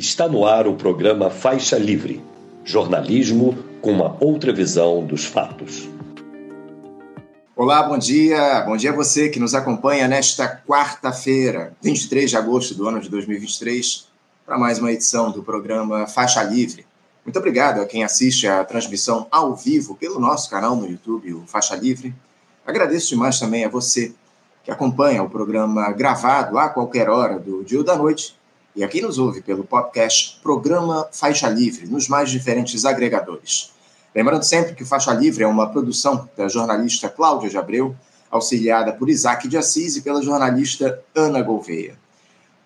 Está no ar o programa Faixa Livre jornalismo com uma outra visão dos fatos. Olá, bom dia. Bom dia a você que nos acompanha nesta quarta-feira, 23 de agosto do ano de 2023, para mais uma edição do programa Faixa Livre. Muito obrigado a quem assiste a transmissão ao vivo pelo nosso canal no YouTube, o Faixa Livre. Agradeço demais também a você que acompanha o programa gravado a qualquer hora do dia ou da noite e aqui nos ouve pelo podcast Programa Faixa Livre, nos mais diferentes agregadores. Lembrando sempre que o Faixa Livre é uma produção da jornalista Cláudia de Abreu, auxiliada por Isaac de Assis e pela jornalista Ana Gouveia.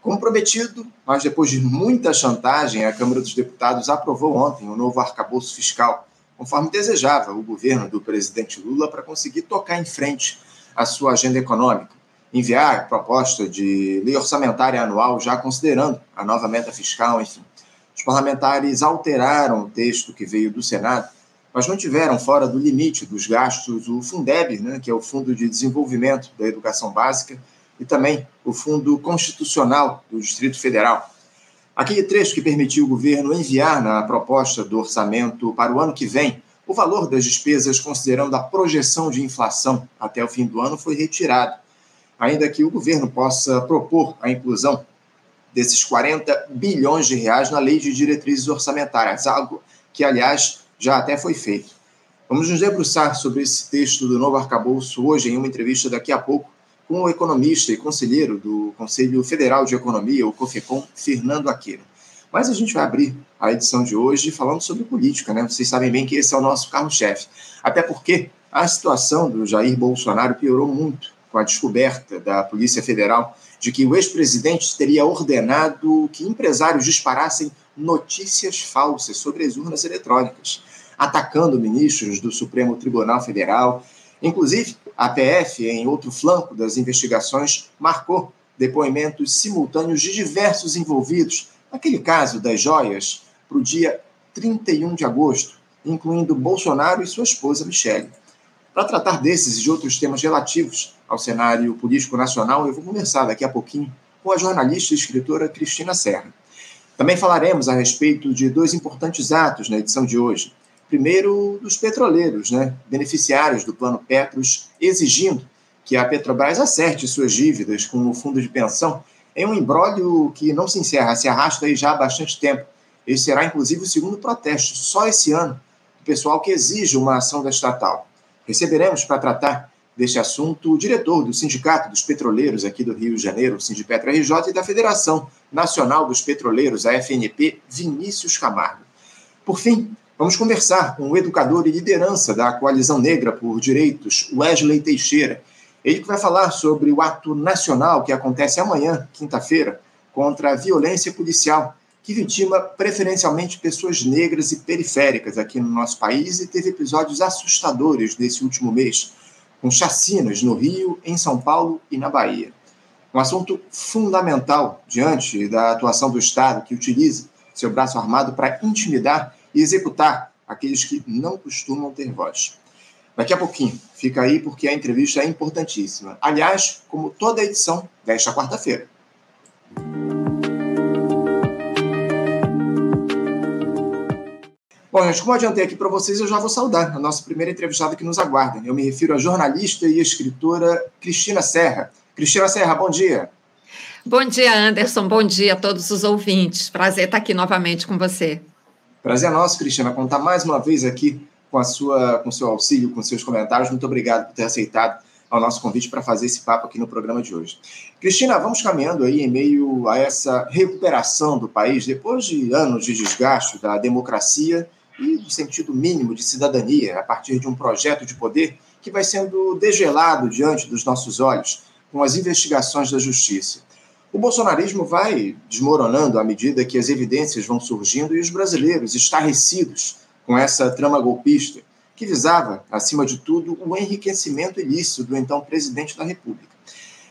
Como prometido, mas depois de muita chantagem, a Câmara dos Deputados aprovou ontem o novo arcabouço fiscal, conforme desejava o governo do presidente Lula para conseguir tocar em frente a sua agenda econômica enviar proposta de lei orçamentária anual, já considerando a nova meta fiscal, enfim. Os parlamentares alteraram o texto que veio do Senado, mas não tiveram fora do limite dos gastos o Fundeb, né, que é o Fundo de Desenvolvimento da Educação Básica, e também o Fundo Constitucional do Distrito Federal. Aquele trecho que permitiu o governo enviar na proposta do orçamento para o ano que vem o valor das despesas considerando a projeção de inflação até o fim do ano foi retirado ainda que o governo possa propor a inclusão desses 40 bilhões de reais na lei de diretrizes orçamentárias, algo que, aliás, já até foi feito. Vamos nos debruçar sobre esse texto do novo arcabouço hoje em uma entrevista daqui a pouco com o economista e conselheiro do Conselho Federal de Economia, o COFECOM, Fernando Aquino. Mas a gente vai abrir a edição de hoje falando sobre política, né? Vocês sabem bem que esse é o nosso carro-chefe. Até porque a situação do Jair Bolsonaro piorou muito com a descoberta da Polícia Federal de que o ex-presidente teria ordenado que empresários disparassem notícias falsas sobre as urnas eletrônicas, atacando ministros do Supremo Tribunal Federal. Inclusive, a PF, em outro flanco das investigações, marcou depoimentos simultâneos de diversos envolvidos naquele caso das joias para o dia 31 de agosto, incluindo Bolsonaro e sua esposa Michele. Para tratar desses e de outros temas relativos ao cenário político nacional, eu vou conversar daqui a pouquinho com a jornalista e escritora Cristina Serra. Também falaremos a respeito de dois importantes atos na edição de hoje. Primeiro, dos petroleiros, né, beneficiários do Plano Petros, exigindo que a Petrobras acerte suas dívidas com o fundo de pensão em um embrólio que não se encerra, se arrasta aí já há bastante tempo. Esse será, inclusive, o segundo protesto, só esse ano, do pessoal que exige uma ação da estatal. Receberemos para tratar deste assunto o diretor do Sindicato dos Petroleiros aqui do Rio de Janeiro, o Sindipetra RJ, e da Federação Nacional dos Petroleiros, a FNP, Vinícius Camargo. Por fim, vamos conversar com o educador e liderança da Coalizão Negra por Direitos, Wesley Teixeira. Ele que vai falar sobre o ato nacional que acontece amanhã, quinta-feira, contra a violência policial que vitima preferencialmente pessoas negras e periféricas aqui no nosso país e teve episódios assustadores nesse último mês, com chacinas no Rio, em São Paulo e na Bahia. Um assunto fundamental diante da atuação do Estado que utiliza seu braço armado para intimidar e executar aqueles que não costumam ter voz. Daqui a pouquinho, fica aí porque a entrevista é importantíssima. Aliás, como toda edição desta quarta-feira. Bom, gente, como eu adiantei aqui para vocês, eu já vou saudar a nossa primeira entrevistada que nos aguarda. Eu me refiro à jornalista e escritora Cristina Serra. Cristina Serra, bom dia. Bom dia, Anderson. Bom dia a todos os ouvintes. Prazer estar aqui novamente com você. Prazer é nosso, Cristina, contar mais uma vez aqui com a sua, com seu auxílio, com seus comentários. Muito obrigado por ter aceitado ao nosso convite para fazer esse papo aqui no programa de hoje. Cristina, vamos caminhando aí em meio a essa recuperação do país depois de anos de desgaste da democracia e do sentido mínimo de cidadania a partir de um projeto de poder que vai sendo degelado diante dos nossos olhos com as investigações da justiça. O bolsonarismo vai desmoronando à medida que as evidências vão surgindo e os brasileiros estarrecidos com essa trama golpista que visava, acima de tudo, o enriquecimento ilícito do então presidente da República.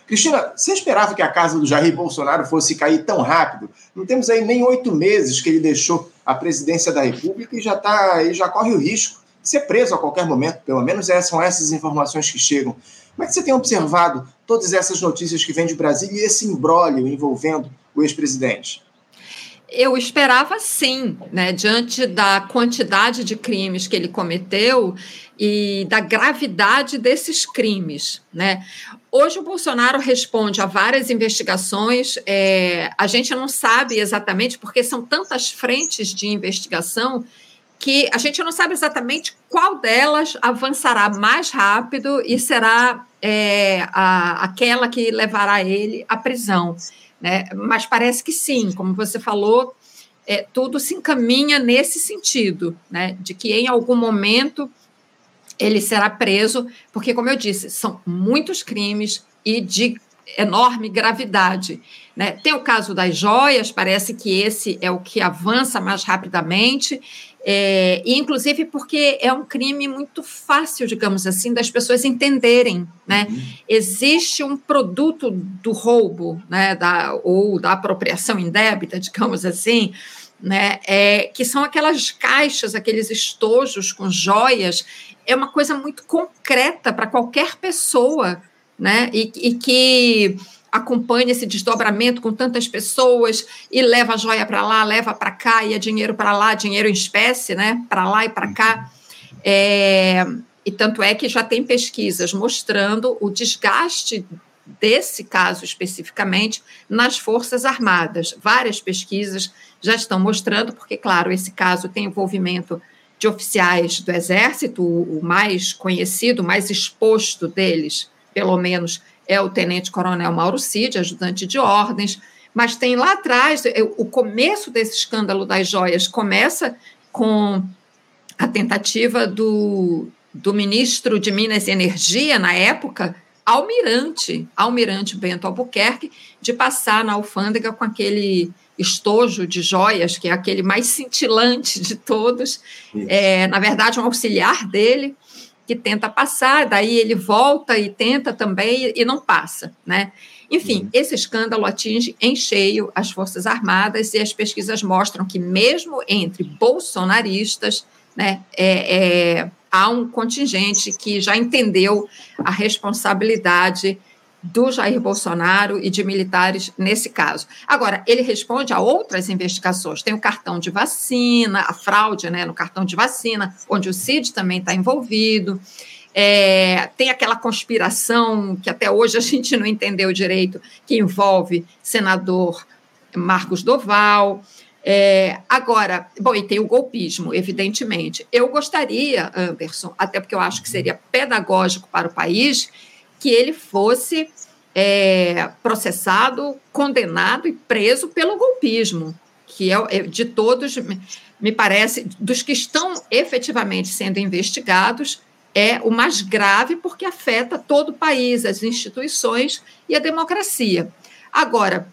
Cristina, você esperava que a casa do Jair Bolsonaro fosse cair tão rápido? Não temos aí nem oito meses que ele deixou a presidência da República e já, tá, e já corre o risco de ser preso a qualquer momento. Pelo menos essas são essas informações que chegam. Como é que você tem observado todas essas notícias que vêm de Brasília e esse imbróglio envolvendo o ex-presidente? Eu esperava sim, né? Diante da quantidade de crimes que ele cometeu e da gravidade desses crimes, né? Hoje o Bolsonaro responde a várias investigações. É, a gente não sabe exatamente porque são tantas frentes de investigação que a gente não sabe exatamente qual delas avançará mais rápido e será é, a, aquela que levará ele à prisão. Né? Mas parece que sim, como você falou, é, tudo se encaminha nesse sentido, né? de que em algum momento ele será preso, porque, como eu disse, são muitos crimes e de enorme gravidade. Né? Tem o caso das joias, parece que esse é o que avança mais rapidamente, é, e inclusive porque é um crime muito fácil, digamos assim, das pessoas entenderem. Né? Uhum. Existe um produto do roubo, né, da, ou da apropriação indébita, digamos assim, né, é, que são aquelas caixas, aqueles estojos com joias, é uma coisa muito concreta para qualquer pessoa, né, e, e que acompanha esse desdobramento com tantas pessoas e leva a joia para lá, leva para cá, e é dinheiro para lá, dinheiro em espécie, né? Para lá e para cá. É, e tanto é que já tem pesquisas mostrando o desgaste desse caso especificamente nas Forças Armadas. Várias pesquisas já estão mostrando, porque, claro, esse caso tem envolvimento de oficiais do Exército, o mais conhecido, mais exposto deles, pelo menos, é o tenente-coronel Mauro Cid, ajudante de ordens, mas tem lá atrás, o começo desse escândalo das joias começa com a tentativa do, do ministro de Minas e Energia, na época, Almirante, Almirante Bento Albuquerque, de passar na alfândega com aquele estojo de joias, que é aquele mais cintilante de todos, é, na verdade, um auxiliar dele, que tenta passar, daí ele volta e tenta também e não passa, né? Enfim, uhum. esse escândalo atinge em cheio as Forças Armadas e as pesquisas mostram que mesmo entre bolsonaristas, né, é, é, há um contingente que já entendeu a responsabilidade do Jair Bolsonaro e de militares nesse caso. Agora, ele responde a outras investigações. Tem o cartão de vacina, a fraude né, no cartão de vacina, onde o CID também está envolvido. É, tem aquela conspiração que até hoje a gente não entendeu direito, que envolve senador Marcos Doval. É, agora, bom, e tem o golpismo, evidentemente. Eu gostaria, Anderson, até porque eu acho que seria pedagógico para o país, que ele fosse é, processado, condenado e preso pelo golpismo, que é, é de todos, me parece, dos que estão efetivamente sendo investigados, é o mais grave porque afeta todo o país, as instituições e a democracia. Agora,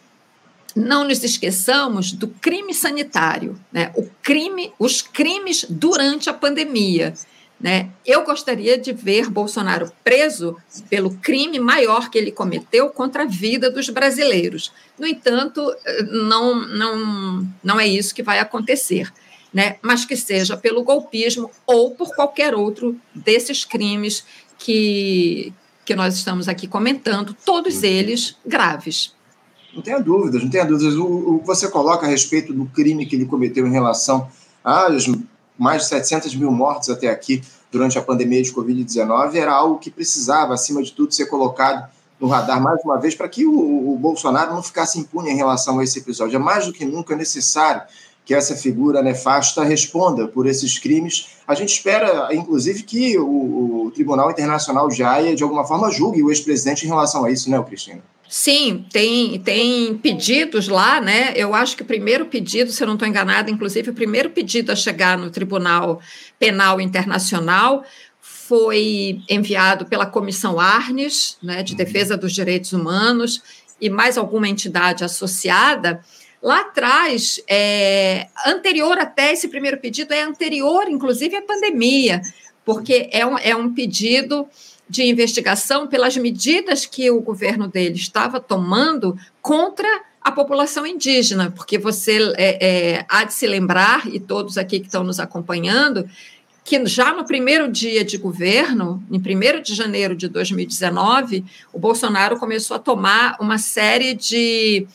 não nos esqueçamos do crime sanitário, né? o crime, os crimes durante a pandemia. Né? Eu gostaria de ver Bolsonaro preso pelo crime maior que ele cometeu contra a vida dos brasileiros. No entanto, não, não, não é isso que vai acontecer, né? mas que seja pelo golpismo ou por qualquer outro desses crimes que, que nós estamos aqui comentando, todos eles graves. Não tenha dúvidas, não tenha dúvidas. O, o você coloca a respeito do crime que ele cometeu em relação às mais de 700 mil mortes até aqui durante a pandemia de Covid-19, era algo que precisava, acima de tudo, ser colocado no radar mais uma vez para que o, o, Bolsonaro não ficasse impune em relação a esse episódio. É mais do que nunca necessário que essa figura nefasta responda por esses crimes. A gente espera, inclusive, que o, o Tribunal Internacional de Haia, de alguma forma, julgue o ex-presidente em relação a isso, né, Cristina? Sim, tem, tem pedidos lá, né? Eu acho que o primeiro pedido, se eu não estou enganada, inclusive o primeiro pedido a chegar no Tribunal Penal Internacional foi enviado pela Comissão Arnes, né, de Defesa dos Direitos Humanos, e mais alguma entidade associada. Lá atrás, é, anterior até esse primeiro pedido, é anterior, inclusive, à pandemia, porque é um, é um pedido de investigação pelas medidas que o governo dele estava tomando contra a população indígena, porque você é, é, há de se lembrar, e todos aqui que estão nos acompanhando, que já no primeiro dia de governo, em 1 de janeiro de 2019, o Bolsonaro começou a tomar uma série de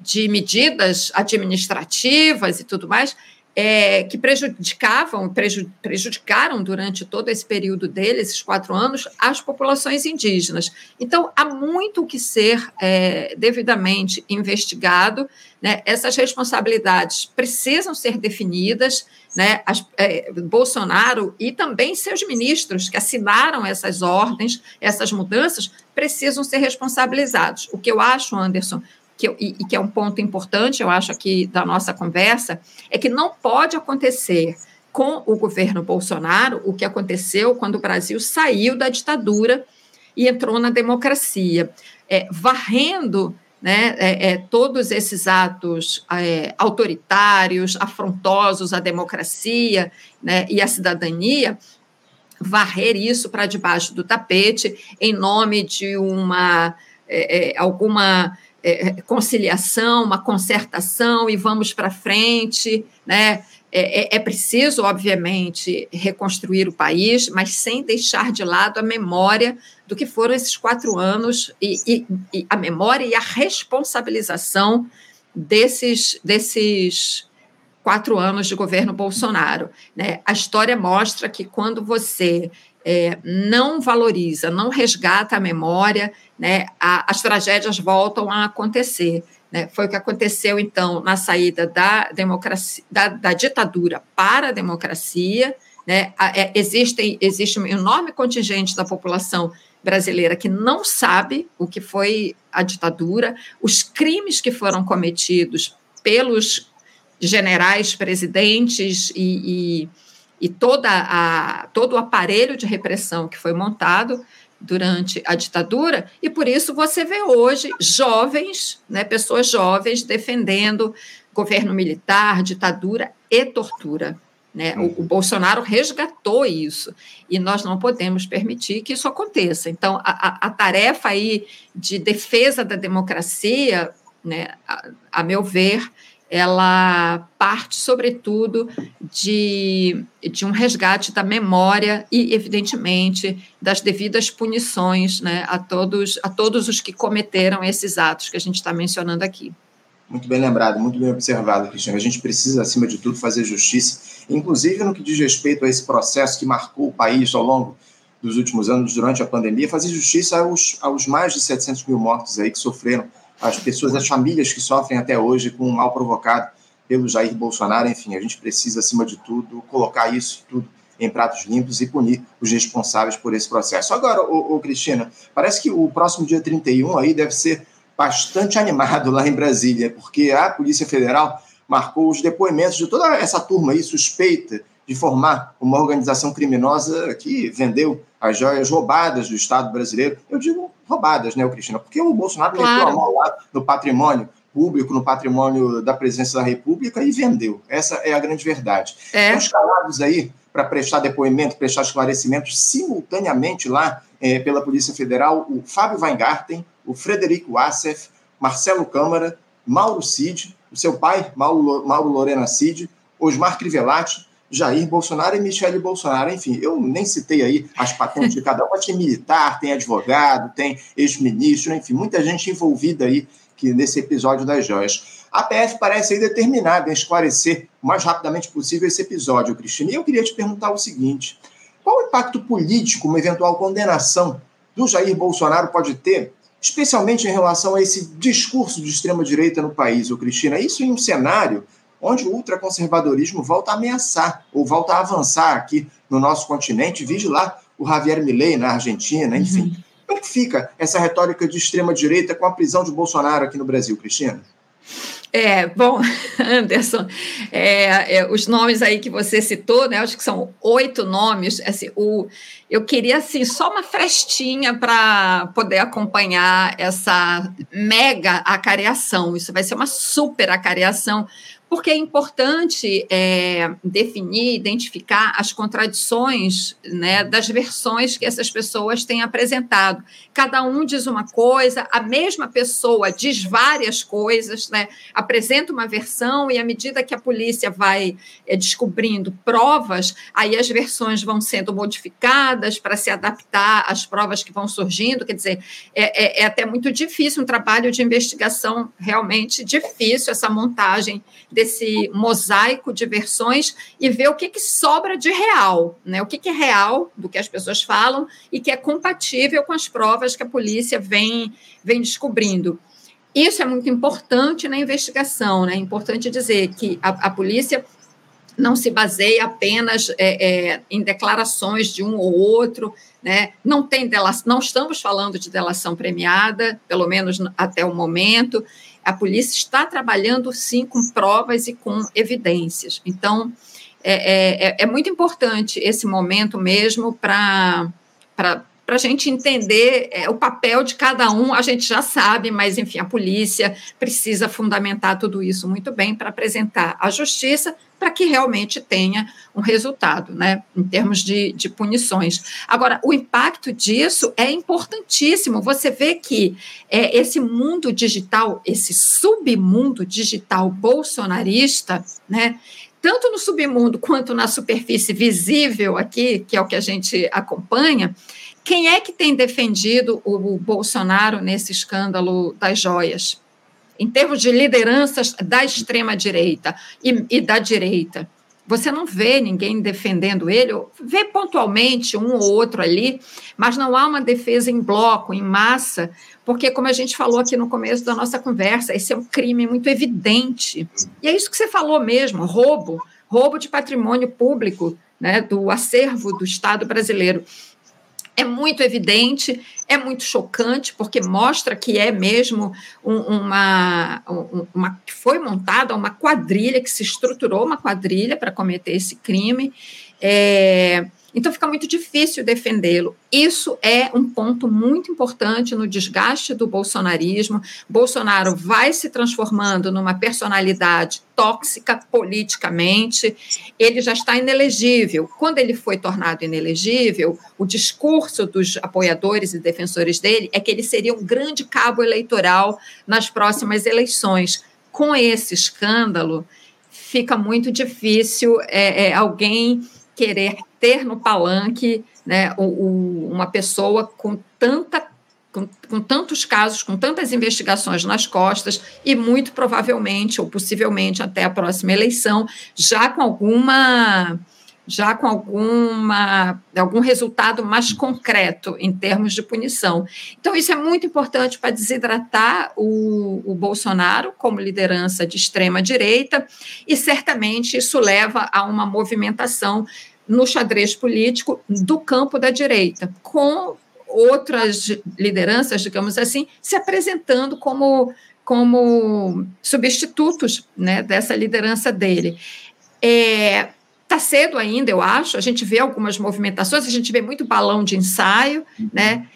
de medidas administrativas e tudo mais, é, que prejudicavam, prejudicaram durante todo esse período dele, esses quatro anos, as populações indígenas. Então, há muito que ser é, devidamente investigado, né? essas responsabilidades precisam ser definidas, né? As, é, Bolsonaro e também seus ministros que assinaram essas ordens, essas mudanças, precisam ser responsabilizados. O que eu acho, Anderson, que eu, e, e que é um ponto importante, eu acho, aqui da nossa conversa, é que não pode acontecer com o governo Bolsonaro o que aconteceu quando o Brasil saiu da ditadura e entrou na democracia, é, varrendo né, é, é, todos esses atos é, autoritários, afrontosos à democracia né, e à cidadania, varrer isso para debaixo do tapete em nome de uma é, é, alguma é, é, conciliação, uma concertação e vamos para frente, né? É, é, é, preciso, obviamente, reconstruir o país, mas sem deixar de lado a memória do que foram esses quatro anos e, e, e a memória e a responsabilização desses, desses quatro anos de governo Bolsonaro. Né? A história mostra que quando você é, não valoriza, não resgata a memória, né, a, as tragédias voltam a acontecer. Né? Foi o que aconteceu, então, na saída da, democracia, da, da ditadura para a democracia. Né? É, existe, existe um enorme contingente da população brasileira que não sabe o que foi a ditadura, os crimes que foram cometidos pelos generais, presidentes e, e, e toda a, todo o aparelho de repressão que foi montado durante a ditadura, e por isso você vê hoje jovens, né, pessoas jovens defendendo governo militar, ditadura e tortura. Né? O, o, Bolsonaro resgatou isso e nós não podemos permitir que isso aconteça. Então, a, a, a tarefa aí de defesa da democracia, né, a, a meu ver, ela parte, sobretudo, de, de um resgate da memória e, evidentemente, das devidas punições né, a, todos, a todos os que cometeram esses atos que a gente está mencionando aqui. Muito bem lembrado, muito bem observado, Cristiano. A gente precisa, acima de tudo, fazer justiça, inclusive no que diz respeito a esse processo que marcou o país ao longo dos últimos anos, durante a pandemia, fazer justiça aos, aos mais de 700 mil mortos aí que sofreram as pessoas, as famílias que sofrem até hoje com o mal provocado pelo Jair Bolsonaro. Enfim, a gente precisa, acima de tudo, colocar isso tudo em pratos limpos e punir os responsáveis por esse processo. Agora, ô, ô, Cristina, parece que o próximo dia 31 aí deve ser bastante animado lá em Brasília, porque a Polícia Federal marcou os depoimentos de toda essa turma aí suspeita de formar uma organização criminosa que vendeu as joias roubadas do Estado brasileiro. Eu digo roubadas, né, Cristina? Porque o Bolsonaro claro. meteu a mão lá no patrimônio público, no patrimônio da presidência da República e vendeu. Essa é a grande verdade. É. Os calados aí para prestar depoimento, prestar esclarecimentos simultaneamente lá é, pela Polícia Federal, o Fábio Weingarten, o Frederico Wassef, Marcelo Câmara, Mauro Cid, o seu pai, Mauro, Mauro Lorena Cid, Osmar Crivellati, Jair Bolsonaro e Michele Bolsonaro. Enfim, eu nem citei aí as patentes de cada um, mas tem militar, tem advogado, tem ex-ministro, enfim, muita gente envolvida aí que nesse episódio das joias. A PF parece aí determinada em esclarecer o mais rapidamente possível esse episódio, Cristina. E eu queria te perguntar o seguinte: qual o impacto político uma eventual condenação do Jair Bolsonaro pode ter, especialmente em relação a esse discurso de extrema-direita no país, Cristina? Isso em um cenário onde o ultraconservadorismo volta a ameaçar ou volta a avançar aqui no nosso continente. Vige lá o Javier Milei na Argentina, enfim. Uhum. Como é que fica essa retórica de extrema-direita com a prisão de Bolsonaro aqui no Brasil, Cristina? É, bom, Anderson, é, é, os nomes aí que você citou, né, acho que são oito nomes, assim, o, eu queria, assim, só uma frestinha para poder acompanhar essa mega acareação, isso vai ser uma super acareação, porque é importante é, definir, identificar as contradições né, das versões que essas pessoas têm apresentado. Cada um diz uma coisa, a mesma pessoa diz várias coisas, né, apresenta uma versão, e à medida que a polícia vai é, descobrindo provas, aí as versões vão sendo modificadas para se adaptar às provas que vão surgindo. Quer dizer, é, é, é até muito difícil um trabalho de investigação realmente difícil, essa montagem desse mosaico de versões e ver o que, que sobra de real, né? O que, que é real do que as pessoas falam e que é compatível com as provas que a polícia vem, vem descobrindo. Isso é muito importante na investigação, né? É importante dizer que a, a polícia não se baseia apenas é, é, em declarações de um ou outro, né? não tem delação, não estamos falando de delação premiada, pelo menos até o momento, a polícia está trabalhando sim com provas e com evidências. Então, é, é, é muito importante esse momento mesmo para para a gente entender é, o papel de cada um, a gente já sabe, mas enfim, a polícia precisa fundamentar tudo isso muito bem para apresentar à justiça para que realmente tenha um resultado, né, em termos de, de punições. Agora, o impacto disso é importantíssimo. Você vê que é, esse mundo digital, esse submundo digital bolsonarista, né, tanto no submundo quanto na superfície visível aqui, que é o que a gente acompanha, quem é que tem defendido o Bolsonaro nesse escândalo das joias? Em termos de lideranças da extrema-direita e, e da direita, você não vê ninguém defendendo ele, vê pontualmente um ou outro ali, mas não há uma defesa em bloco, em massa, porque, como a gente falou aqui no começo da nossa conversa, esse é um crime muito evidente. E é isso que você falou mesmo: roubo, roubo de patrimônio público, né, do acervo do Estado brasileiro é muito evidente, é muito chocante, porque mostra que é mesmo um, uma, uma. que foi montada uma quadrilha, que se estruturou uma quadrilha para cometer esse crime. É, então fica muito difícil defendê-lo. Isso é um ponto muito importante no desgaste do bolsonarismo. Bolsonaro vai se transformando numa personalidade tóxica politicamente. Ele já está inelegível. Quando ele foi tornado inelegível, o discurso dos apoiadores e defensores dele é que ele seria um grande cabo eleitoral nas próximas eleições. Com esse escândalo, fica muito difícil é, é, alguém querer ter no palanque né, o, o, uma pessoa com tanta com, com, tantos casos, com tantas investigações nas costas e muito provavelmente ou possivelmente até a próxima eleição já com alguma já com alguma, algum resultado mais concreto em termos de punição. Então, isso é muito importante para desidratar o, o Bolsonaro como liderança de extrema-direita, e certamente isso leva a uma movimentação no xadrez político do campo da direita, com outras lideranças, digamos assim, se apresentando como, como substitutos né, dessa liderança dele. É, Está cedo ainda, eu acho. A gente vê algumas movimentações, a gente vê muito balão de ensaio, uhum. né?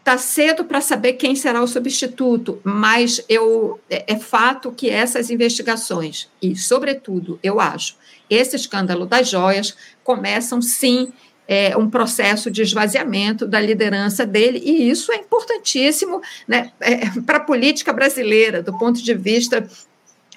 Está cedo para saber quem será o substituto, mas eu é, é fato que essas investigações, e, sobretudo, eu acho, esse escândalo das joias, começam sim é, um processo de esvaziamento da liderança dele, e isso é importantíssimo né, é, para a política brasileira, do ponto de vista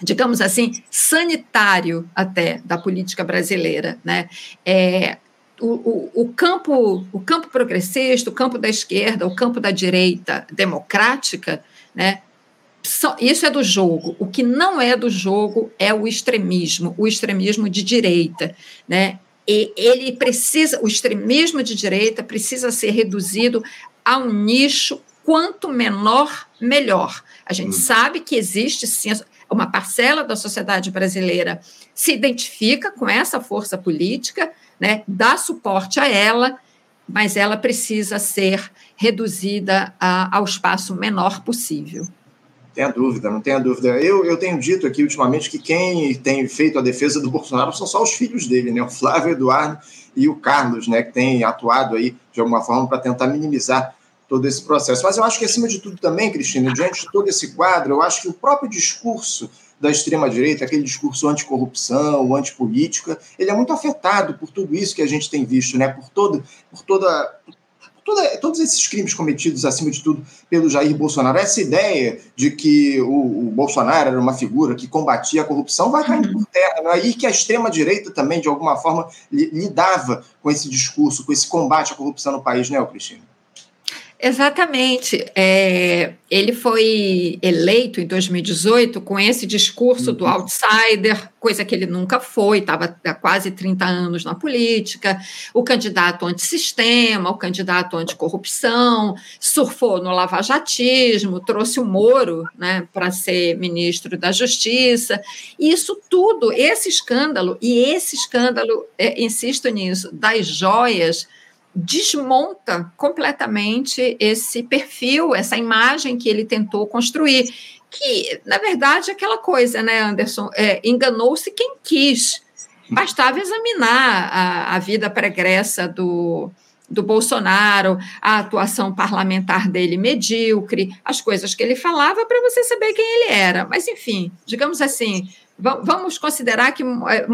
digamos assim, sanitário até da política brasileira. Né? É, o, o, o, campo, o campo progressista, o campo da esquerda, o campo da direita democrática, né? isso é do jogo. O que não é do jogo é o extremismo, o extremismo de direita. Né? E ele precisa, o extremismo de direita precisa ser reduzido a um nicho quanto menor, melhor. A gente hum. sabe que existe sim uma parcela da sociedade brasileira se identifica com essa força política, né, dá suporte a ela, mas ela precisa ser reduzida a, ao espaço menor possível. Tenha dúvida, não tenha dúvida. Eu, eu tenho dito aqui ultimamente que quem tem feito a defesa do Bolsonaro são só os filhos dele, né? O Flávio Eduardo e o Carlos, né? Que têm atuado aí de alguma forma para tentar minimizar todo esse processo. Mas eu acho que, acima de tudo, também, Cristina, diante de todo esse quadro, eu acho que o próprio discurso da extrema-direita, aquele discurso anticorrupção, antipolítica, ele é muito afetado por tudo isso que a gente tem visto, né? por, todo, por toda toda, todos esses crimes cometidos, acima de tudo, pelo Jair Bolsonaro, essa ideia de que o, o Bolsonaro era uma figura que combatia a corrupção vai caindo por terra. Né? E que a extrema-direita também, de alguma forma, lidava com esse discurso, com esse combate à corrupção no país, né, Cristina? Exatamente. É, ele foi eleito em 2018 com esse discurso uhum. do outsider, coisa que ele nunca foi, estava há quase 30 anos na política, o candidato antissistema, o candidato anticorrupção, surfou no lavajatismo, trouxe o Moro né, para ser ministro da Justiça. Isso tudo, esse escândalo, e esse escândalo, é, insisto nisso, das joias desmonta completamente esse perfil, essa imagem que ele tentou construir. Que, na verdade, é aquela coisa, né, Anderson? É, Enganou-se quem quis. Bastava examinar a, a vida pregressa do, do Bolsonaro, a atuação parlamentar dele medíocre, as coisas que ele falava para você saber quem ele era. Mas, enfim, digamos assim, Vamos considerar que é,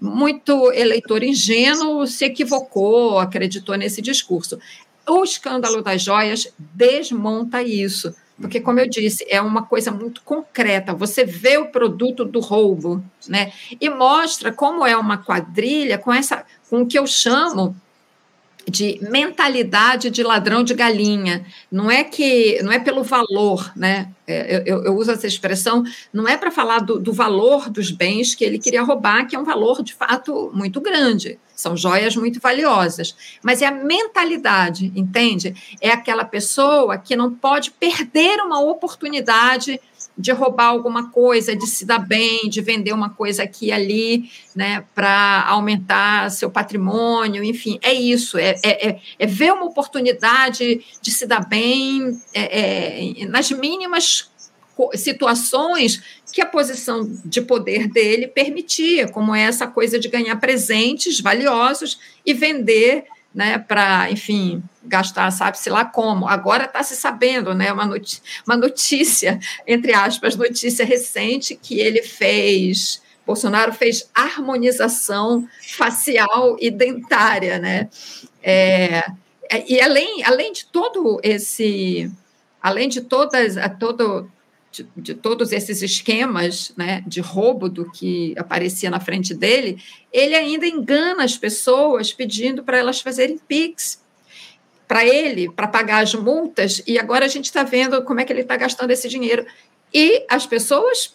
muito eleitor ingênuo se equivocou, acreditou nesse discurso. O escândalo das joias desmonta isso, porque, como eu disse, é uma coisa muito concreta. Você vê o produto do roubo, né? E mostra como é uma quadrilha com essa, com o que eu chamo de mentalidade de ladrão de galinha. Não é que não é pelo valor, né? É, eu, eu uso essa expressão, não é para falar do, do, valor dos bens que ele queria roubar, que é um valor de fato muito grande. São joias muito valiosas. Mas é a mentalidade, entende? É aquela pessoa que não pode perder uma oportunidade de roubar alguma coisa, de se dar bem, de vender uma coisa aqui e ali, né, para aumentar seu patrimônio, enfim, é isso, é, é, é, é, ver uma oportunidade de se dar bem é, é nas mínimas situações que a posição de poder dele permitia, como essa coisa de ganhar presentes valiosos e vender né, para, enfim, gastar, sabe-se lá como. Agora está se sabendo, né, uma, notícia, uma notícia, entre aspas, notícia recente, que ele fez, Bolsonaro fez harmonização facial e dentária, né, é, e além, além de todo esse, além de todas, todo, de, de, todos esses esquemas né, de roubo do que aparecia na frente dele, ele ainda engana as pessoas pedindo para elas fazerem PIX para ele, para pagar as multas, e agora a gente está vendo como é que ele está gastando esse dinheiro. E as pessoas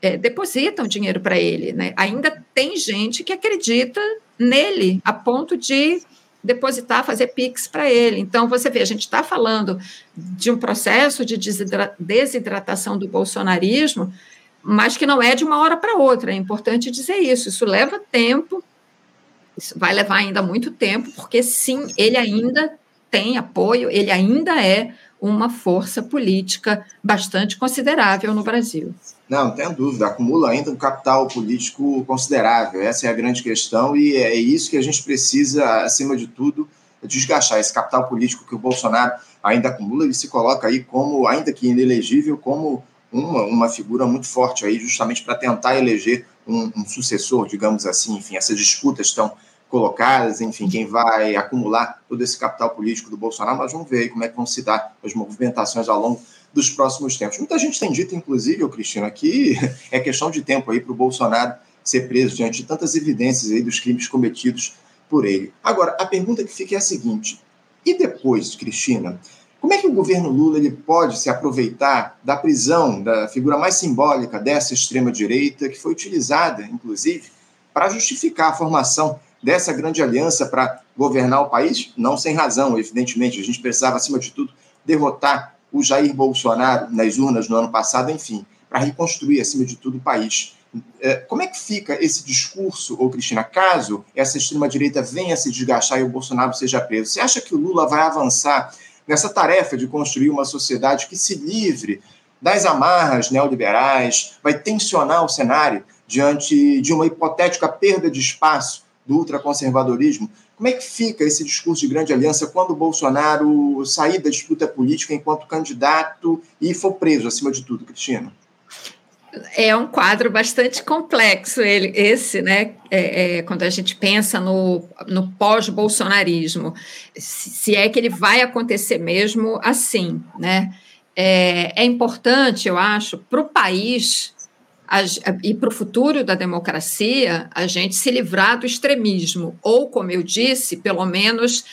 é, depositam dinheiro para ele. Né? Ainda tem gente que acredita nele a ponto de depositar, fazer PIX para ele. Então, você vê, a gente está falando de um processo de desidratação do bolsonarismo, mas que não é de uma hora para outra. É importante dizer isso. Isso leva tempo, isso vai levar ainda muito tempo, porque sim, ele ainda tem apoio, ele ainda é uma força política bastante considerável no Brasil. Não, não tenho dúvida, acumula ainda um capital político considerável. Essa é a grande questão e é isso que a gente precisa, acima de tudo, desgastar. Esse capital político que o Bolsonaro ainda acumula, ele se coloca aí como, ainda que inelegível, como uma, uma figura muito forte aí, justamente para tentar eleger um, um, sucessor, digamos assim. Enfim, essas disputas estão colocadas, enfim, quem vai acumular todo esse capital político do Bolsonaro, mas vamos ver aí como é que vão se dar as movimentações ao longo dos próximos tempos. Muita gente tem dito, inclusive, Cristina, que é questão de tempo aí para o Bolsonaro ser preso diante de tantas evidências aí dos crimes cometidos por ele. Agora, a pergunta que fica é a seguinte: e depois, Cristina, como é que o governo Lula ele pode se aproveitar da prisão da figura mais simbólica dessa extrema direita que foi utilizada, inclusive, para justificar a formação dessa grande aliança para governar o país, não sem razão, evidentemente. A gente precisava, acima de tudo, derrotar o Jair Bolsonaro nas urnas no ano passado, enfim, para reconstruir, acima de tudo, o país. É, como é que fica esse discurso, ou Cristina, caso essa extrema-direita venha se desgastar e o Bolsonaro seja preso? Você acha que o Lula vai avançar nessa tarefa de construir uma sociedade que se livre das amarras neoliberais, vai tensionar o cenário diante de uma hipotética perda de espaço do ultraconservadorismo. Como é que fica esse discurso de grande aliança quando o Bolsonaro sair da disputa política enquanto candidato e for preso, acima de tudo, Cristina? É um quadro bastante complexo, ele, esse, né? É, é, quando a gente pensa no, no pós-bolsonarismo, se, se, é que ele vai acontecer mesmo assim, né? É, é importante, eu acho, para o país e para o futuro da democracia, a gente se livrar do extremismo, ou, como eu disse, pelo menos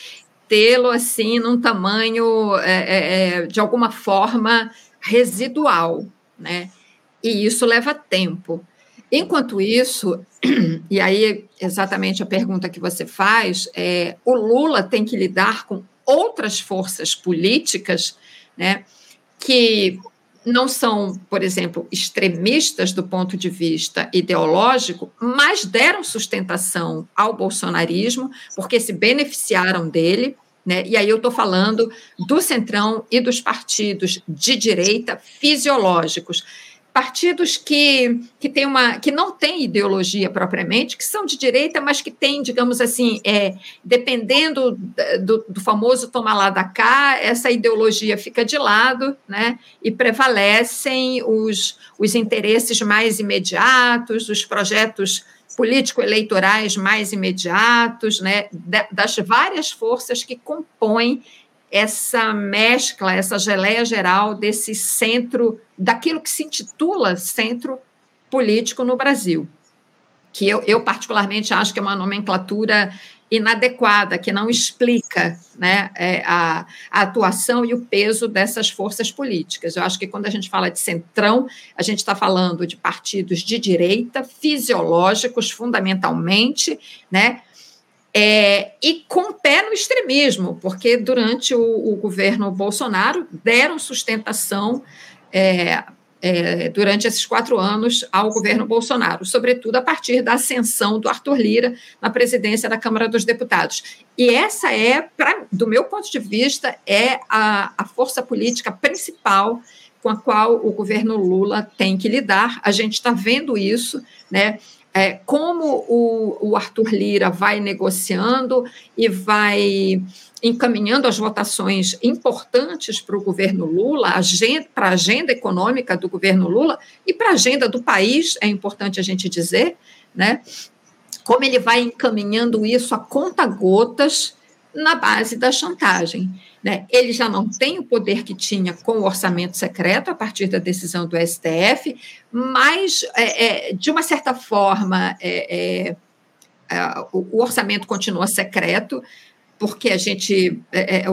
tê-lo assim num tamanho, é, é, é de alguma forma, residual, né? e isso leva tempo. Enquanto isso, e aí exatamente a pergunta que você faz, é, o Lula tem que lidar com outras forças políticas, né, que não são, por exemplo, extremistas do ponto de vista ideológico, mas deram sustentação ao bolsonarismo, porque se beneficiaram dele. Né? E aí eu estou falando do centrão e dos partidos de direita fisiológicos partidos que, que, tem uma, que não têm ideologia propriamente, que são de direita, mas que têm, digamos assim, é, dependendo do, do famoso tomar lá da cá, essa ideologia fica de lado né, e prevalecem os, os interesses mais imediatos, os projetos político-eleitorais mais imediatos, né, das várias forças que compõem essa mescla, essa geleia geral desse centro, daquilo que se intitula centro político no Brasil, que eu, eu particularmente acho que é uma nomenclatura inadequada, que não explica né, é, a, a, atuação e o peso dessas forças políticas. Eu acho que quando a gente fala de centrão, a gente está falando de partidos de direita, fisiológicos fundamentalmente, né, é, e com pé no extremismo, porque durante o, o governo Bolsonaro deram sustentação é, é, durante esses quatro anos ao governo Bolsonaro, sobretudo a partir da ascensão do Arthur Lira na presidência da Câmara dos Deputados. E essa é, pra, do meu ponto de vista, é a, a força política principal com a qual o governo Lula tem que lidar. A gente está vendo isso, né? É, como o, o, Arthur Lira vai negociando e vai encaminhando as votações importantes para o governo Lula, para a agenda econômica do governo Lula e para a agenda do país, é importante a gente dizer, né? Como ele vai encaminhando isso a conta gotas na base da chantagem. Né? Ele já não tem o poder que tinha com o orçamento secreto, a partir da decisão do STF, mas, é, é, de uma certa forma, é, é, é o, orçamento continua secreto, porque a gente é,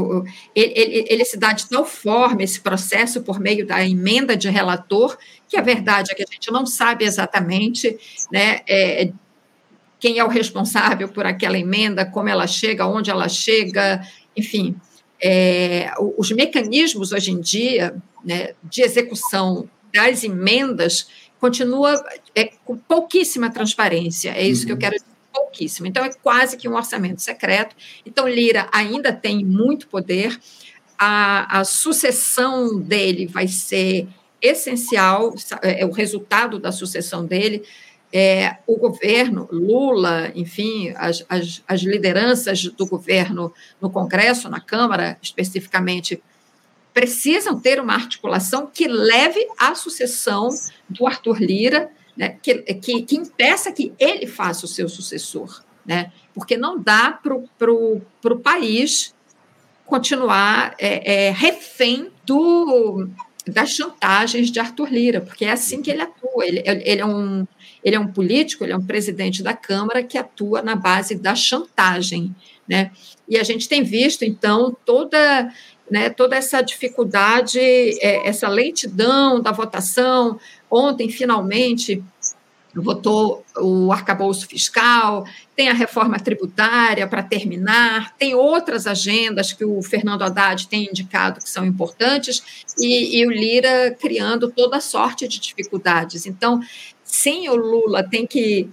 ele, ele, ele, se dá de tal forma esse processo por meio da emenda de relator que a verdade é que a gente não sabe exatamente né, é, quem é o responsável por aquela emenda, como ela chega, onde ela chega, enfim é, os mecanismos hoje em dia né, de execução das emendas continua é, com pouquíssima transparência. É isso uhum. que eu uhum. quero dizer, pouquíssimo. Então, é quase que um orçamento secreto. Então, Lira ainda tem muito poder. A, a sucessão dele vai ser essencial, é, o resultado da sucessão dele é, o governo, Lula, enfim, as, as, as, lideranças do governo no Congresso, na Câmara especificamente, precisam ter uma articulação que leve à sucessão do Arthur Lira, né, que, que, que impeça que ele faça o seu sucessor. Né, porque não dá para o país continuar é, é, refém do, das chantagens de Arthur Lira, porque é assim que ele atua. Ele, ele, é um, ele é um político, ele é um presidente da Câmara que atua na base da chantagem. Né? E a gente tem visto, então, toda, né, toda essa dificuldade, é, essa lentidão da votação. Ontem, finalmente, votou o arcabouço fiscal, tem a reforma tributária para terminar, tem outras agendas que o Fernando Haddad tem indicado que são importantes, e, e o Lira criando toda sorte de dificuldades. Então, sim, o Lula tem que,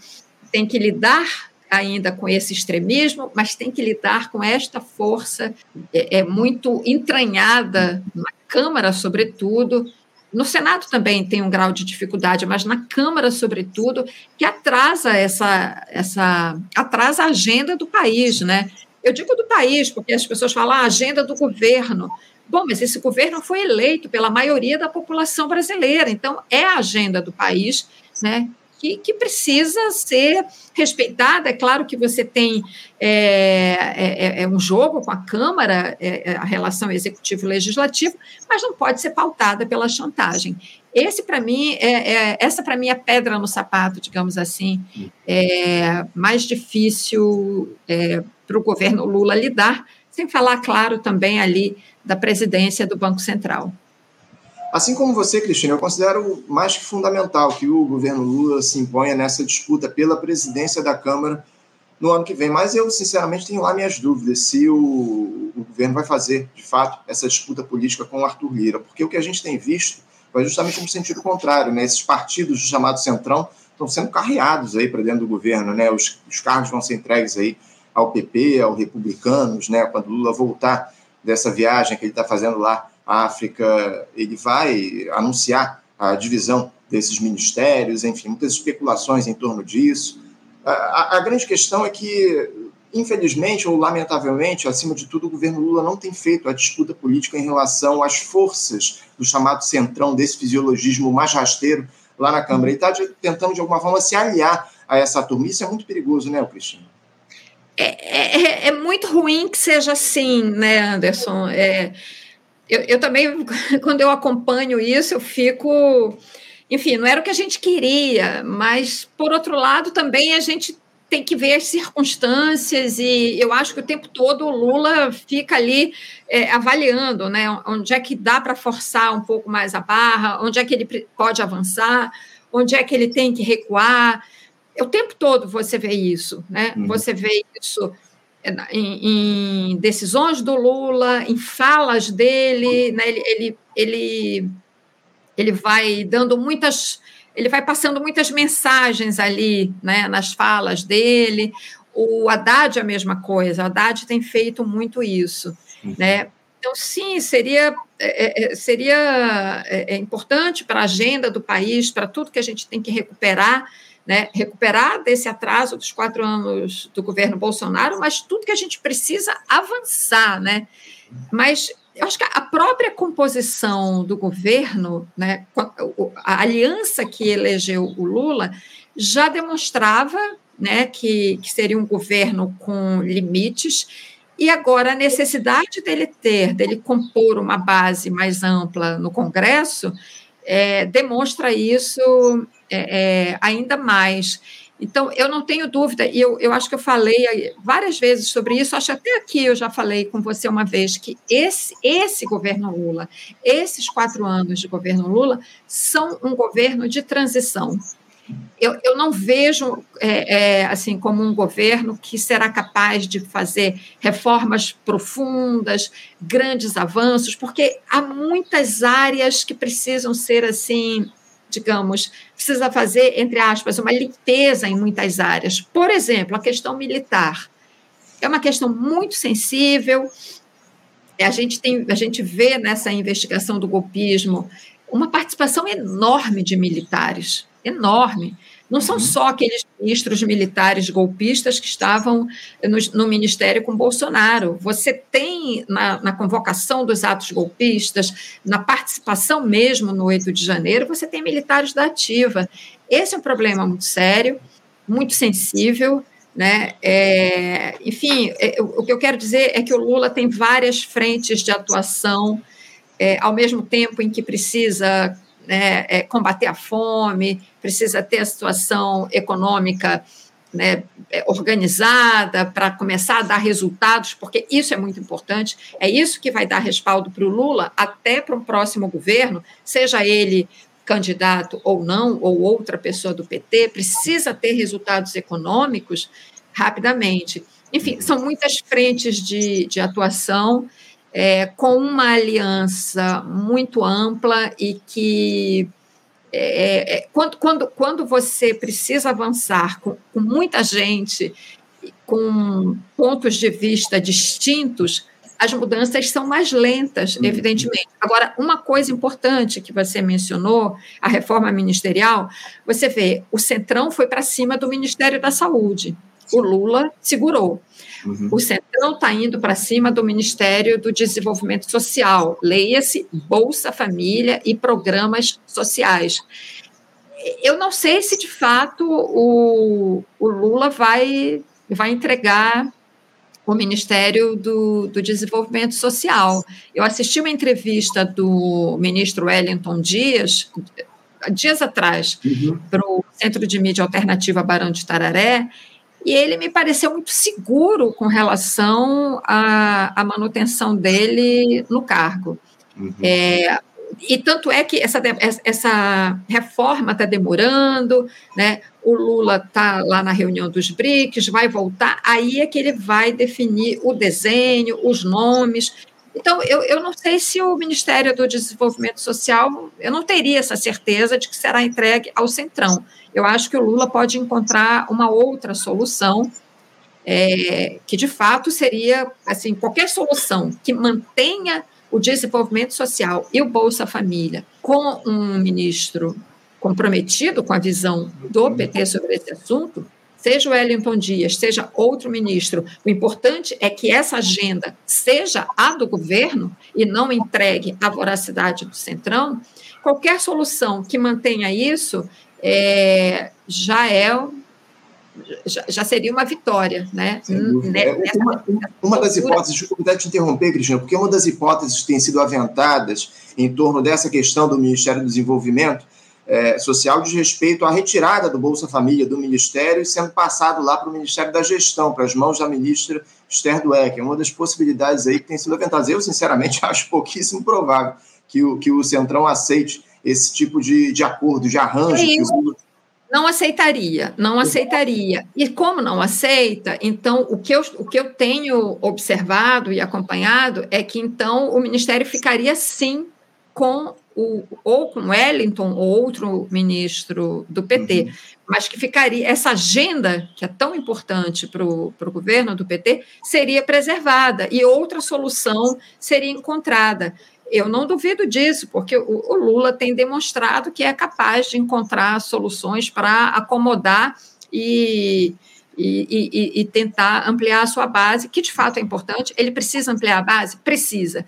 tem que lidar ainda com esse extremismo, mas tem que lidar com esta força. É, é muito entranhada na Câmara, sobretudo, no Senado também tem um grau de dificuldade, mas na Câmara, sobretudo, que atrasa essa, essa atrasa a agenda do país, né? Eu digo do país, porque as pessoas falam ah, a agenda do governo, Bom, mas esse governo foi eleito pela maioria da população brasileira, então é a agenda do país, né? Que, que, precisa ser respeitada. É claro que você tem é, é, é um jogo com a Câmara, é, é a relação executivo-legislativo, mas não pode ser pautada pela chantagem. Esse para mim é, é essa para mim é pedra no sapato, digamos assim, é mais difícil é, para o governo Lula lidar, sem falar, claro, também ali da presidência do Banco Central. Assim como você, Cristina, eu considero mais que fundamental que o governo Lula se imponha nessa disputa pela presidência da Câmara no ano que vem. Mas eu, sinceramente, tenho lá minhas dúvidas se o, o governo vai fazer, de fato, essa disputa política com o Arthur Lira. Porque o que a gente tem visto vai justamente no sentido contrário, né? Esses partidos do chamado Centrão estão sendo carreados aí para dentro do governo, né? Os, os cargos vão ser entregues aí ao PP, aos republicanos, né? Quando Lula voltar dessa viagem que ele está fazendo lá à África, ele vai anunciar a divisão desses ministérios, enfim, muitas especulações em torno disso. A, a, grande questão é que, infelizmente ou lamentavelmente, acima de tudo, o governo Lula não tem feito a disputa política em relação às forças do chamado centrão, desse fisiologismo mais rasteiro lá na Câmara. Ele está tentando, de alguma forma, se aliar a essa turma. Isso é muito perigoso, né, Cristina? É, é, é, muito ruim que seja assim, né, Anderson? É, eu, eu também, quando eu acompanho isso, eu fico. Enfim, não era o que a gente queria, mas, por outro lado, também a gente tem que ver as circunstâncias e eu acho que o tempo todo o Lula fica ali é, avaliando, né, onde é que dá para forçar um pouco mais a barra, onde é que ele pode avançar, onde é que ele tem que recuar. O tempo todo você vê isso, né? Uhum. Você vê isso em, em, decisões do Lula, em falas dele, né? ele, ele, ele, ele vai dando muitas, ele vai passando muitas mensagens ali, né? Nas falas dele. O Haddad é a mesma coisa. O Haddad tem feito muito isso, uhum. né? Então, sim, seria, é, é seria é, é importante para a agenda do país, para tudo que a gente tem que recuperar, né, recuperar desse atraso dos quatro anos do governo Bolsonaro, mas tudo que a gente precisa avançar, né? Mas eu acho que a própria composição do governo, né, a aliança que elegeu o Lula, já demonstrava né, que, que seria um governo com limites, e agora a necessidade dele ter, dele compor uma base mais ampla no Congresso, é, demonstra isso é, é, ainda mais. Então, eu não tenho dúvida, e eu, eu acho que eu falei várias vezes sobre isso, acho até aqui eu já falei com você uma vez, que esse, esse governo Lula, esses quatro anos de governo Lula, são um governo de transição. Eu, eu não vejo é, é, assim como um governo que será capaz de fazer reformas profundas, grandes avanços, porque há muitas áreas que precisam ser assim digamos, precisa fazer, entre aspas, uma limpeza em muitas áreas. Por exemplo, a questão militar. É uma questão muito sensível. A gente, tem, a gente vê nessa investigação do golpismo uma participação enorme de militares, enorme. Não são uhum. só aqueles ministros militares golpistas que estavam no, no ministério com Bolsonaro. Você tem na, na, convocação dos atos golpistas, na participação mesmo no 8 de janeiro, você tem militares da ativa. Esse é um problema muito sério, muito sensível. Né? É, enfim, é, o que eu quero dizer é que o Lula tem várias frentes de atuação, é, ao mesmo tempo em que precisa né, é, combater a fome, precisa ter a situação econômica né, é, organizada para começar a dar resultados, porque isso é muito importante, é isso que vai dar respaldo para o Lula até para um próximo governo, seja ele candidato ou não, ou outra pessoa do PT, precisa ter resultados econômicos rapidamente. Enfim, são muitas frentes de, de atuação é, com uma aliança muito ampla e que é, é, quando, quando, quando você precisa avançar com, com muita gente, com pontos de vista distintos, as mudanças são mais lentas, uhum. evidentemente. Agora, uma coisa importante que você mencionou, a reforma ministerial, você vê, o Centrão foi para cima do Ministério da Saúde. O Lula segurou. Uhum. O Centrão está indo para cima do Ministério do Desenvolvimento Social, leia-se Bolsa Família e programas sociais. Eu não sei se de fato o, o Lula vai, vai entregar o Ministério do, do, Desenvolvimento Social. Eu assisti uma entrevista do ministro Wellington Dias, dias atrás, uhum. para o Centro de Mídia Alternativa Barão de Tararé, e ele me pareceu muito seguro com relação à, à manutenção dele no cargo. Uhum. É, e tanto é que essa, essa reforma está demorando, né? o Lula está lá na reunião dos BRICS, vai voltar, aí é que ele vai definir o desenho, os nomes. Então, eu, eu não sei se o Ministério do Desenvolvimento Social, eu não teria essa certeza de que será entregue ao Centrão. Eu acho que o Lula pode encontrar uma outra solução, é, que de fato seria, assim, qualquer solução que mantenha o desenvolvimento social e o Bolsa Família com um ministro comprometido com a visão do PT sobre esse assunto, seja o Wellington Dias, seja outro ministro, o importante é que essa agenda seja a do governo e não entregue à voracidade do Centrão. Qualquer solução que mantenha isso, é, já é já, já, seria uma vitória, né? Nessa, uma, uma das hipóteses, desculpa te interromper, Cristina, porque uma das hipóteses que têm sido aventadas em torno dessa questão do Ministério do Desenvolvimento é, Social diz respeito à retirada do Bolsa Família do Ministério e sendo passado lá para o Ministério da Gestão, para as mãos da ministra Esther Dweck. É uma das possibilidades aí que tem sido aventadas. Eu, sinceramente, acho pouquíssimo provável que o, que o Centrão aceite esse tipo de, de acordo, de arranjo. É. Não aceitaria, não aceitaria. E como não aceita, então o que, eu, o que eu tenho observado e acompanhado é que então o Ministério ficaria sim com o, ou com Wellington ou outro ministro do PT, uhum. mas que ficaria essa agenda que é tão importante para o governo do PT seria preservada e outra solução seria encontrada. Eu não duvido disso, porque o, o Lula tem demonstrado que é capaz de encontrar soluções para acomodar e, e, e, e, tentar ampliar a sua base, que de fato é importante. Ele precisa ampliar a base? Precisa.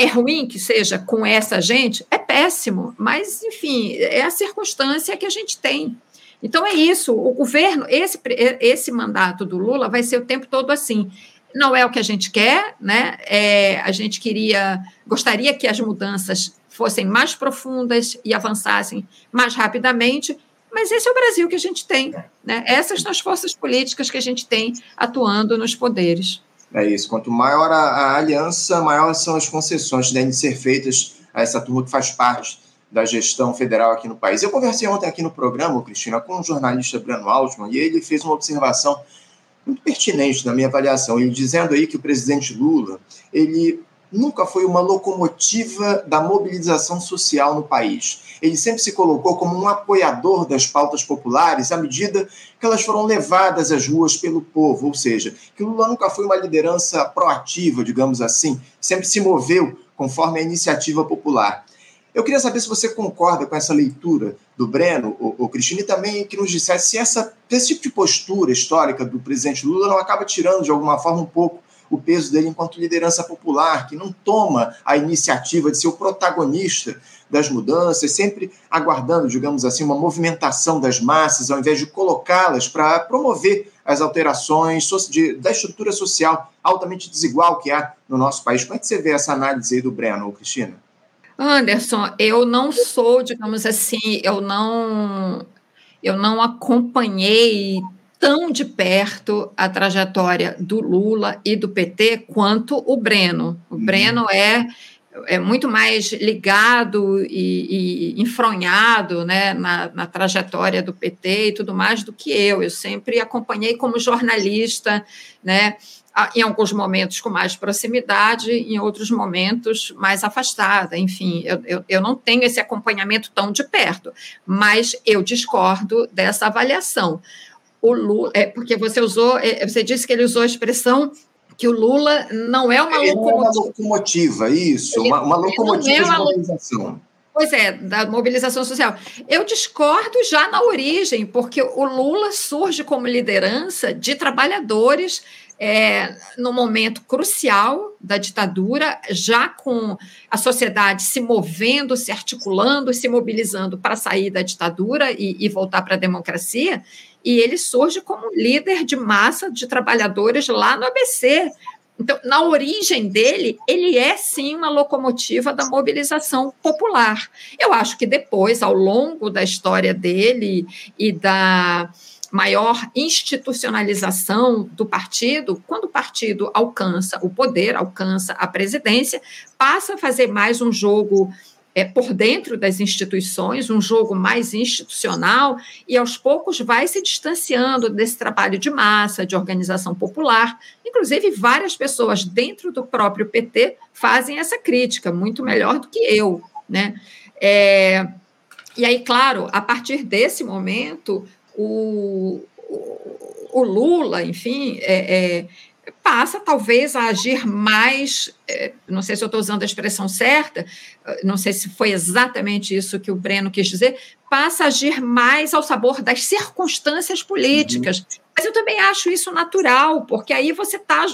É ruim que seja com essa gente? É péssimo, mas, enfim, é a circunstância que a gente tem. Então é isso, o governo, esse, esse mandato do Lula vai ser o tempo todo assim. Não é o que a gente quer, né? É, a gente queria, gostaria que as mudanças fossem mais profundas e avançassem mais rapidamente, mas esse é o Brasil que a gente tem, né? Essas são as forças políticas que a gente tem atuando nos poderes. É isso. Quanto maior a, a aliança, maiores são as concessões que devem ser feitas a essa turma que faz parte da gestão federal aqui no país. Eu conversei ontem aqui no programa, Cristina, com o jornalista Breno Altman, e ele fez uma observação muito pertinente na minha avaliação, ele dizendo aí que o presidente Lula, ele nunca foi uma locomotiva da mobilização social no país. Ele sempre se colocou como um apoiador das pautas populares à medida que elas foram levadas às ruas pelo povo, ou seja, que Lula nunca foi uma liderança proativa, digamos assim, sempre se moveu conforme a iniciativa popular. Eu queria saber se você concorda com essa leitura do Breno, o, o Cristina, e também que nos dissesse se essa, esse tipo de postura histórica do presidente Lula não acaba tirando, de alguma forma, um pouco o peso dele enquanto liderança popular, que não toma a iniciativa de ser o protagonista das mudanças, sempre aguardando, digamos assim, uma movimentação das massas, ao invés de colocá-las para promover as alterações da estrutura social altamente desigual que há no nosso país. Como é que você vê essa análise aí do Breno, Cristina? Anderson, eu não sou, digamos assim, eu não eu não acompanhei tão de perto a trajetória do Lula e do PT quanto o Breno. O uhum. Breno é, é muito mais ligado e, e enfronhado né, na, na, trajetória do PT e tudo mais do que eu. Eu sempre acompanhei como jornalista, né? em alguns momentos com mais proximidade, em outros momentos mais afastada. Enfim, eu, eu, eu, não tenho esse acompanhamento tão de perto, mas eu discordo dessa avaliação. O Lula, é, porque você usou, é, você disse que ele usou a expressão que o Lula não é uma ele locomotiva. É uma locomotiva, isso, uma, uma locomotiva é uma de mobilização. Pois é, da mobilização social. Eu discordo já na origem, porque o Lula surge como liderança de trabalhadores é, no momento crucial da ditadura, já com a sociedade se movendo, se articulando, se mobilizando para sair da ditadura e, e voltar para a democracia, e ele surge como líder de massa de trabalhadores lá no ABC. Então, na origem dele, ele é sim uma locomotiva da mobilização popular. Eu acho que depois, ao longo da história dele e da maior institucionalização do partido, quando o partido alcança o poder, alcança a presidência, passa a fazer mais um jogo é, por dentro das instituições, um jogo mais institucional, e aos poucos vai se distanciando desse trabalho de massa, de organização popular. Inclusive, várias pessoas dentro do próprio PT fazem essa crítica, muito melhor do que eu. Né? É, e aí, claro, a partir desse momento, o, o, Lula, enfim, é, é, passa talvez a agir mais, é, não sei se eu estou usando a expressão certa, não sei se foi exatamente isso que o Breno quis dizer, passa a agir mais ao sabor das circunstâncias políticas. Uhum. Mas eu também acho isso natural, porque aí você está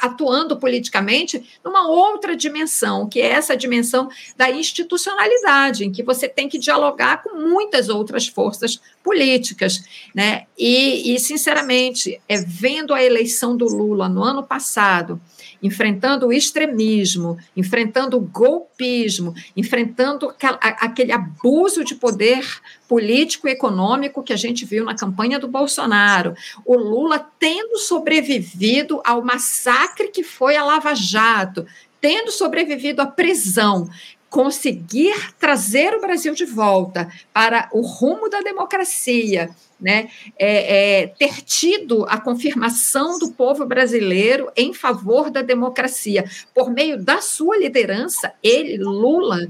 atuando politicamente numa outra dimensão, que é essa dimensão da institucionalidade, em que você tem que dialogar com muitas outras forças políticas. Né? E, e sinceramente, é, vendo a eleição do Lula no ano passado, enfrentando o extremismo, enfrentando o golpismo, enfrentando aquele abuso de poder político e econômico que a gente viu na campanha do Bolsonaro, o Lula tendo sobrevivido ao massacre que foi a Lava Jato, tendo sobrevivido à prisão, conseguir trazer o Brasil de volta para o rumo da democracia, né, é, é, ter tido a confirmação do povo brasileiro em favor da democracia. Por meio da sua liderança, ele, Lula,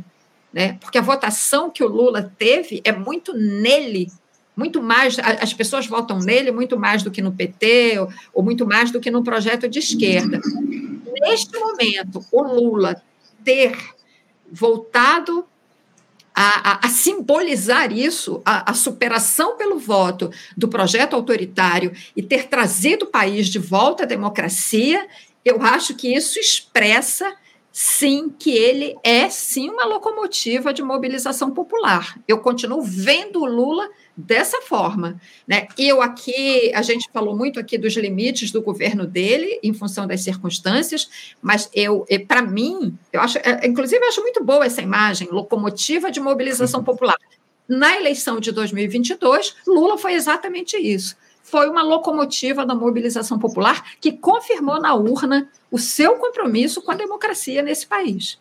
né, porque a votação que o Lula teve é muito nele, muito mais, as pessoas votam nele muito mais do que no PT, ou, ou muito mais do que no projeto de esquerda. Neste momento, o Lula ter voltado a, a, a, simbolizar isso, a, a, superação pelo voto do projeto autoritário e ter trazido o país de volta à democracia, eu acho que isso expressa, sim, que ele é, sim, uma locomotiva de mobilização popular. Eu continuo vendo o Lula dessa forma. Né? Eu aqui, a gente falou muito aqui dos limites do governo dele, em função das circunstâncias, mas eu, para mim, eu acho, é, inclusive, eu acho muito boa essa imagem, locomotiva de mobilização uhum. popular. Na eleição de 2022, Lula foi exatamente isso. Foi uma locomotiva da mobilização popular que confirmou na urna o seu compromisso com a democracia nesse país.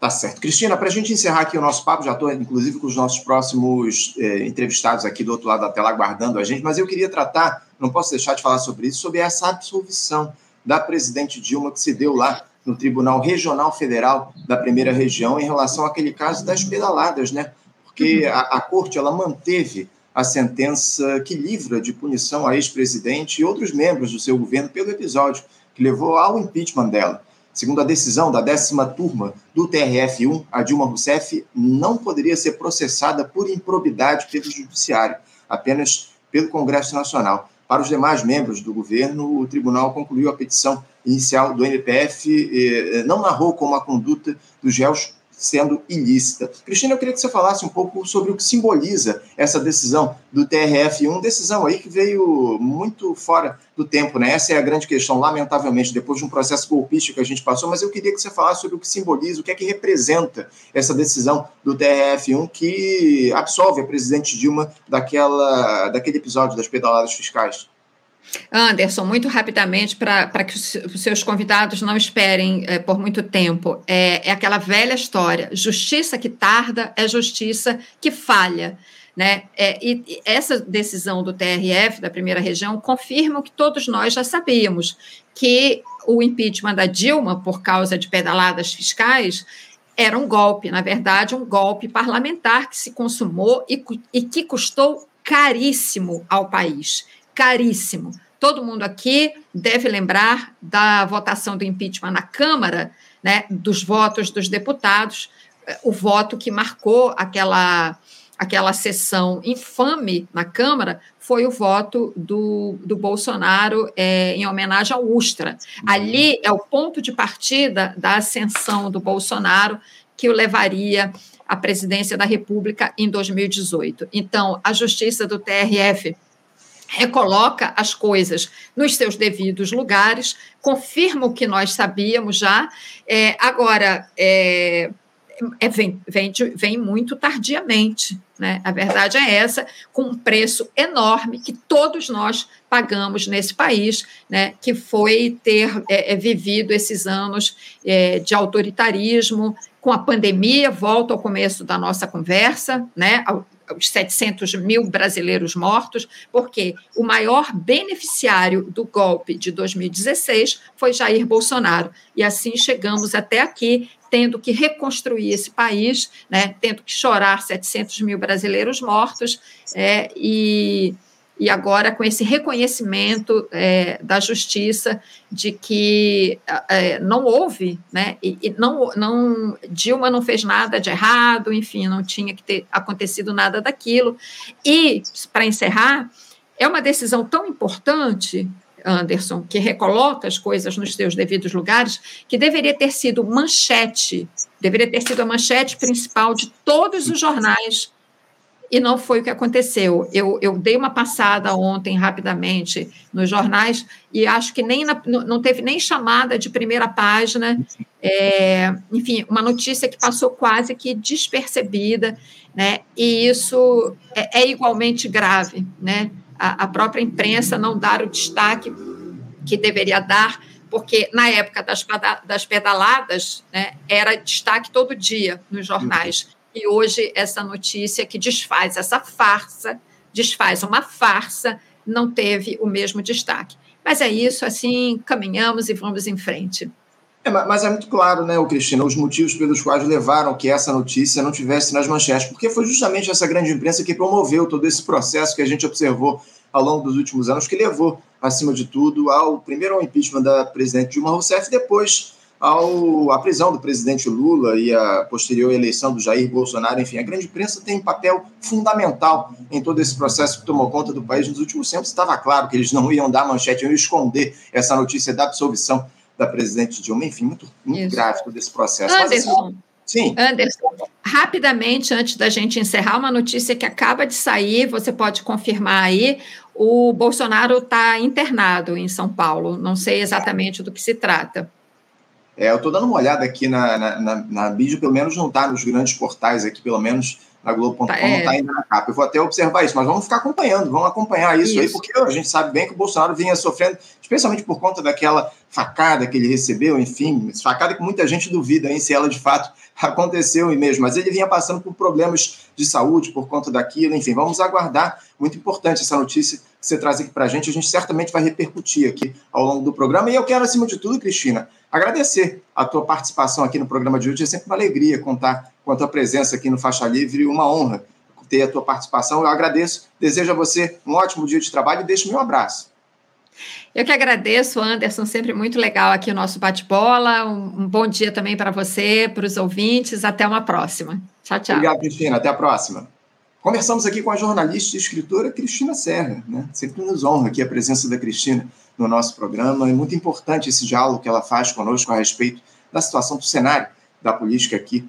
Tá certo. Cristina, para a gente encerrar aqui o nosso papo, já estou, inclusive, com os nossos próximos eh, entrevistados aqui do outro lado da tela aguardando a gente, mas eu queria tratar, não posso deixar de falar sobre isso, sobre essa absolvição da presidente Dilma que se deu lá no Tribunal Regional Federal da Primeira Região em relação àquele caso das pedaladas, né? Porque uhum. a, a corte ela manteve a sentença que livra de punição a ex-presidente e outros membros do seu governo pelo episódio que levou ao impeachment dela. Segundo a decisão da décima turma do TRF1, a Dilma Rousseff não poderia ser processada por improbidade pelo Judiciário, apenas pelo Congresso Nacional. Para os demais membros do governo, o tribunal concluiu a petição inicial do MPF, e não narrou como a conduta dos réus sendo ilícita. Cristina, eu queria que você falasse um pouco sobre o que simboliza essa decisão do TRF1, decisão aí que veio muito fora do tempo, né? Essa é a grande questão, lamentavelmente, depois de um processo golpístico que a gente passou, mas eu queria que você falasse sobre o que simboliza, o que é que representa essa decisão do TRF1 que absolve a presidente Dilma daquela, daquele episódio das pedaladas fiscais. Anderson, muito rapidamente, para que os seus convidados não esperem é, por muito tempo, é, é aquela velha história: justiça que tarda é justiça que falha. Né? É, e essa decisão do TRF, da primeira região, confirma o que todos nós já sabíamos, que o impeachment da Dilma, por causa de pedaladas fiscais, era um golpe, na verdade, um golpe parlamentar que se consumou e, e que custou caríssimo ao país caríssimo. Todo mundo aqui deve lembrar da votação do impeachment na Câmara, né, dos votos dos deputados, o voto que marcou aquela aquela sessão infame na Câmara foi o voto do, do Bolsonaro é, em homenagem ao Ustra. Uhum. Ali é o ponto de partida da ascensão do Bolsonaro que o levaria à presidência da República em 2018. Então, a justiça do TRF recoloca as coisas nos seus devidos lugares, confirma o que nós sabíamos já. É, agora, é, é, vem, vem, vem muito tardiamente. Né? A verdade é essa, com um preço enorme que todos nós pagamos nesse país, né? que foi ter é, é, vivido esses anos é, de autoritarismo, com a pandemia, volto ao começo da nossa conversa, né? Os 700 mil brasileiros mortos, porque o maior beneficiário do golpe de 2016 foi Jair Bolsonaro. E assim chegamos até aqui, tendo que reconstruir esse país, né, tendo que chorar 700 mil brasileiros mortos, é, e e agora com esse reconhecimento é, da justiça de que é, não houve, né, e, e, não, não, Dilma não fez nada de errado, enfim, não tinha que ter acontecido nada daquilo. E, para encerrar, é uma decisão tão importante, Anderson, que recoloca as coisas nos seus devidos lugares, que deveria ter sido manchete, deveria ter sido a manchete principal de todos os jornais e não foi o que aconteceu. Eu, eu dei uma passada ontem rapidamente nos jornais e acho que nem na, não teve nem chamada de primeira página. É, enfim, uma notícia que passou quase que despercebida, né? E isso é, é igualmente grave, né? A, a, própria imprensa não dar o destaque que deveria dar, porque na época das, das pedaladas né, era destaque todo dia nos jornais. E hoje essa notícia que desfaz essa farsa, desfaz uma farsa, não teve o mesmo destaque. Mas é isso, assim, caminhamos e vamos em frente. É, mas é muito claro, né, Cristina, os motivos pelos quais levaram que essa notícia não tivesse nas manchetes, porque foi justamente essa grande imprensa que promoveu todo esse processo que a gente observou ao longo dos últimos anos, que levou, acima de tudo, ao primeiro ao impeachment da presidente Dilma Rousseff, depois ao, à prisão do presidente Lula e à posterior eleição do Jair Bolsonaro. Enfim, a grande imprensa tem um papel fundamental em todo esse processo que tomou conta do país nos últimos tempos. Estava claro que eles não iam dar manchete, iam esconder essa notícia da absolvição da presidente Dilma. Enfim, muito, muito grave todo esse processo. Anderson, assim, Sim. Anderson, rapidamente, antes da gente encerrar, uma notícia que acaba de sair, você pode confirmar aí. O Bolsonaro está internado em São Paulo. Não sei exatamente do que se trata. É, eu estou dando uma olhada aqui na, na, na, na pelo menos não está nos grandes portais aqui, pelo menos na Globo.com é. não está ainda na capa. Eu vou até observar isso, mas vamos ficar acompanhando, vamos acompanhar isso, isso, aí, porque a gente sabe bem que o Bolsonaro vinha sofrendo, especialmente por conta daquela facada que ele recebeu, enfim, facada que muita gente duvida hein, se ela de fato aconteceu mesmo, mas ele vinha passando por problemas de saúde por conta daquilo, enfim, vamos aguardar. Muito importante essa notícia que você traz aqui para a gente, a gente certamente vai repercutir aqui ao longo do programa. E eu quero, acima de tudo, Cristina, agradecer a tua participação aqui no programa de hoje. É sempre uma alegria contar com a tua presença aqui no Faixa Livre, uma honra ter a tua participação. Eu agradeço, desejo a você um ótimo dia de trabalho e deixo meu abraço. Eu que agradeço, Anderson, sempre muito legal aqui o nosso bate-bola. Um, um, bom dia também para você, para os ouvintes. Até uma próxima. Tchau, tchau. Obrigado, Cristina. Até a próxima. Conversamos aqui com a jornalista e escritora Cristina Serra. Né? Sempre nos honra aqui a presença da Cristina no nosso programa. É muito importante esse diálogo que ela faz conosco a respeito da situação do cenário da política aqui